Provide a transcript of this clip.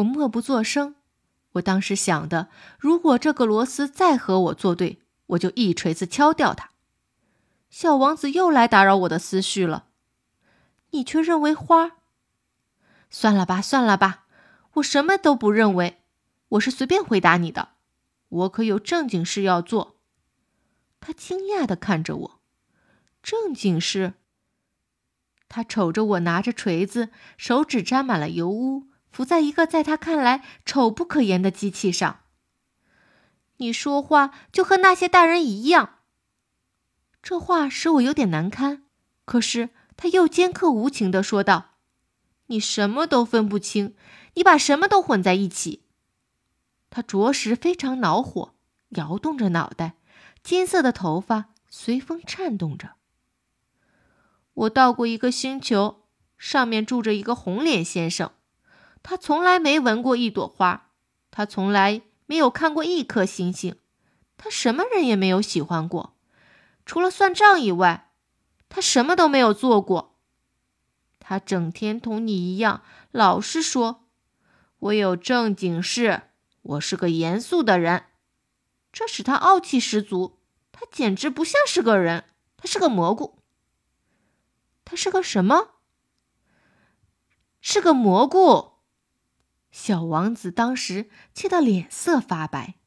我默不作声。我当时想的，如果这个螺丝再和我作对，我就一锤子敲掉它。小王子又来打扰我的思绪了。你却认为花？算了吧，算了吧，我什么都不认为，我是随便回答你的。我可有正经事要做。他惊讶的看着我，正经事。他瞅着我拿着锤子，手指沾满了油污，伏在一个在他看来丑不可言的机器上。你说话就和那些大人一样。这话使我有点难堪，可是他又尖刻无情的说道：“你什么都分不清，你把什么都混在一起。”他着实非常恼火，摇动着脑袋，金色的头发随风颤动着。我到过一个星球，上面住着一个红脸先生。他从来没闻过一朵花，他从来没有看过一颗星星，他什么人也没有喜欢过，除了算账以外，他什么都没有做过。他整天同你一样，老是说：“我有正经事，我是个严肃的人。”这使他傲气十足。他简直不像是个人，他是个蘑菇。他是个什么？是个蘑菇。小王子当时气得脸色发白。